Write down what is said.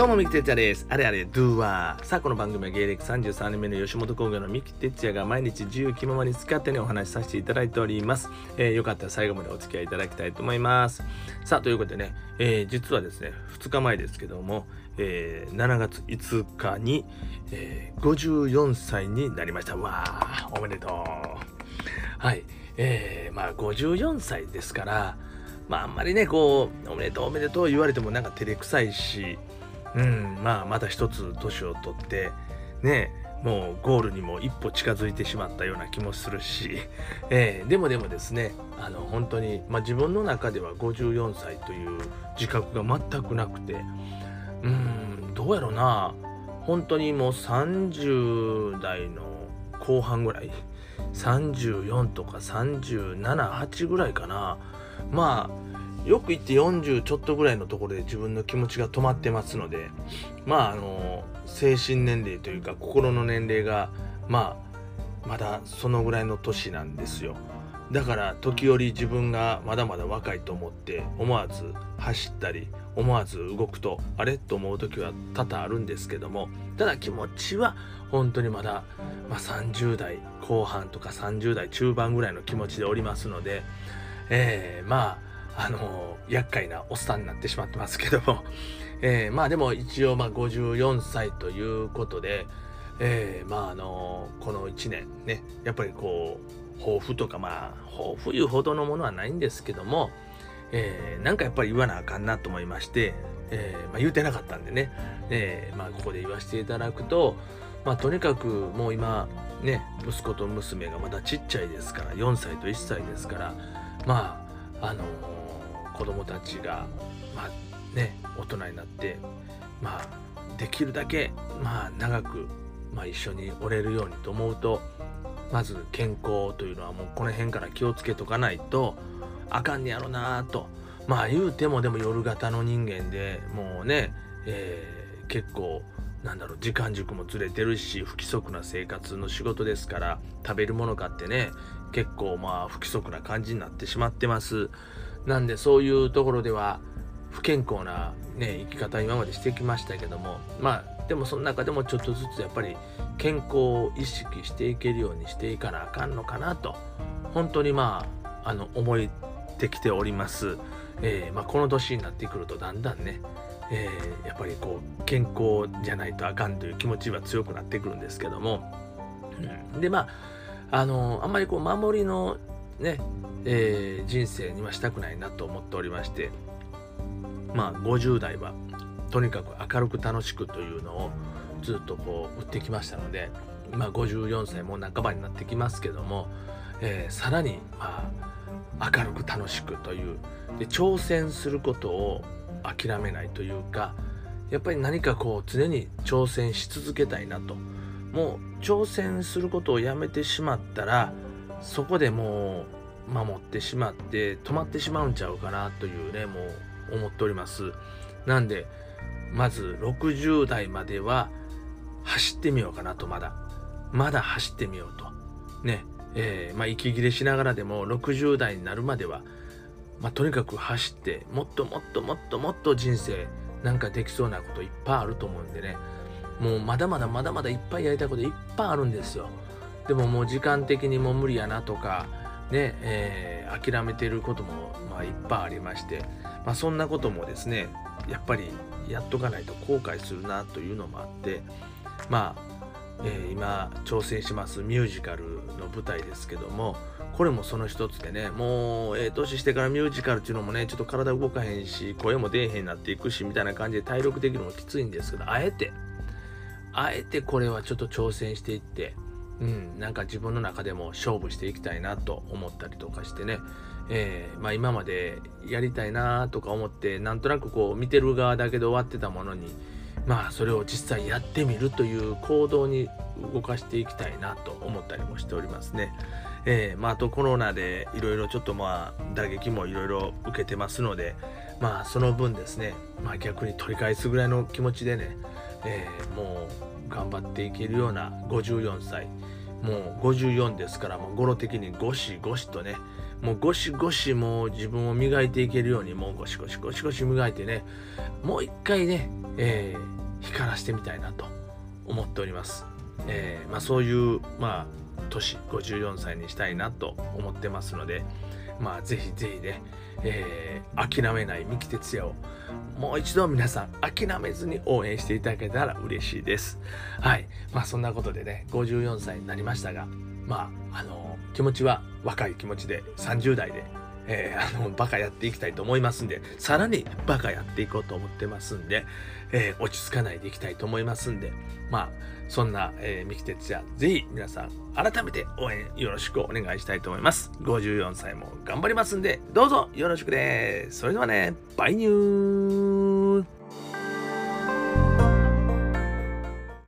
どうも、三木哲也です。あれあれ、ドゥーワー。さあ、この番組は芸歴33年目の吉本興業の三木哲也が毎日自由気ままに好き勝手にお話しさせていただいております。えー、よかったら最後までお付き合いいただきたいと思います。さあ、ということでね、えー、実はですね、2日前ですけども、えー、7月5日に、えー、54歳になりました。わー、おめでとう。はい。えー、まあ、54歳ですから、まあ、あんまりね、こう、おめでとうおめでとう言われてもなんか照れくさいし、うん、まあまた一つ年を取ってねもうゴールにも一歩近づいてしまったような気もするし、えー、でもでもですねあの本当に、まあ、自分の中では54歳という自覚が全くなくてうんどうやろな。本当にもう30代の後半ぐらい34とか378ぐらいかな。まあよく言って40ちょっとぐらいのところで自分の気持ちが止まってますのでまああの精神年齢というか心の年齢がまあまだそのぐらいの年なんですよ。だから時折自分がまだまだ若いと思って思わず走ったり思わず動くとあれ？と思う時は多々あるんですけどもただ気持ちは本当にまだ、まあ、30代後半とか30代中盤ぐらいの気持ちでおりますので、えー、まああの厄介なおっさんになってしまってますけども、えー、まあでも一応まあ54歳ということで、えー、まああのこの1年ねやっぱりこう抱負とかまあ抱負いうほどのものはないんですけども、えー、なんかやっぱり言わなあかんなと思いまして、えーまあ、言うてなかったんでね、えーまあ、ここで言わせていただくと、まあ、とにかくもう今ね息子と娘がまだちっちゃいですから4歳と1歳ですからまああの子供たちがまあね大人になってまあできるだけまあ長く、まあ、一緒におれるようにと思うとまず健康というのはもうこの辺から気をつけとかないとあかんねやろなと。まあ言うてもでも夜型の人間でもうね、えー、結構なんだろう時間軸もずれてるし不規則な生活の仕事ですから食べるものかってね結構まあ不規則な感じになってしまってます。なんでそういうところでは不健康な、ね、生き方今までしてきましたけどもまあでもその中でもちょっとずつやっぱり健康を意識していけるようにしていかなあかんのかなと本当にまああの思ってきております、えー、まあ、この年になってくるとだんだんね、えー、やっぱりこう健康じゃないとあかんという気持ちは強くなってくるんですけども、うん、でまああのあんまりこう守りのねえー、人生にはしたくないなと思っておりましてまあ50代はとにかく明るく楽しくというのをずっとこう売ってきましたのでまあ54歳も半ばになってきますけども、えー、さらにまあ明るく楽しくというで挑戦することを諦めないというかやっぱり何かこう常に挑戦し続けたいなと。もう挑戦することをやめてしまったらそこでもう守ってしまって止まってしまうんちゃうかなというねもう思っております。なんでまず60代までは走ってみようかなとまだ。まだ走ってみようと。ね。えー、まあ息切れしながらでも60代になるまではまあ、とにかく走ってもっともっともっともっと人生なんかできそうなこといっぱいあると思うんでね。もうまだまだまだまだいっぱいやりたいこといっぱいあるんですよ。でももう時間的にも無理やなとかね、えー、諦めてることも、まあ、いっぱいありまして、まあ、そんなこともですねやっぱりやっとかないと後悔するなというのもあってまあ、えー、今挑戦しますミュージカルの舞台ですけどもこれもその一つでねもうええー、年してからミュージカルっていうのもねちょっと体動かへんし声も出えへんなっていくしみたいな感じで体力的にもきついんですけどあえてあえてこれはちょっと挑戦していってうん、なんか自分の中でも勝負していきたいなと思ったりとかしてね、えー、まあ、今までやりたいなとか思ってなんとなくこう見てる側だけで終わってたものにまあそれを実際やってみるという行動に動かしていきたいなと思ったりもしておりますね。えー、まあ、とコロナでいろいろちょっとまあ打撃もいろいろ受けてますのでまあその分ですね、まあ、逆に取り返すぐらいの気持ちでね、えー、もう頑張っていけるような54歳もう54ですからもう語呂的にゴシゴシとねもうゴシゴシもう自分を磨いていけるようにもうゴシゴシゴシゴシ磨いてねもう一回ね、えー、光らしてみたいなと思っております。えー、まあ、そういうまあ年54歳にしたいなと思ってますのでまあぜひぜひね、えー、諦めない三木哲也をもう一度皆さん諦めずに応援していただけたら嬉しいです。はい。まあそんなことでね、54歳になりましたが、まあ、あの気持ちは若い気持ちで30代で、えー、あのバカやっていきたいと思いますんでさらにバカやっていこうと思ってますんで、えー、落ち着かないでいきたいと思いますんでまあそんな、えー、三木哲也ぜひ皆さん改めて応援よろしくお願いしたいと思います。54歳も頑張りますんでどうぞよろしくですそれではねバイニュー。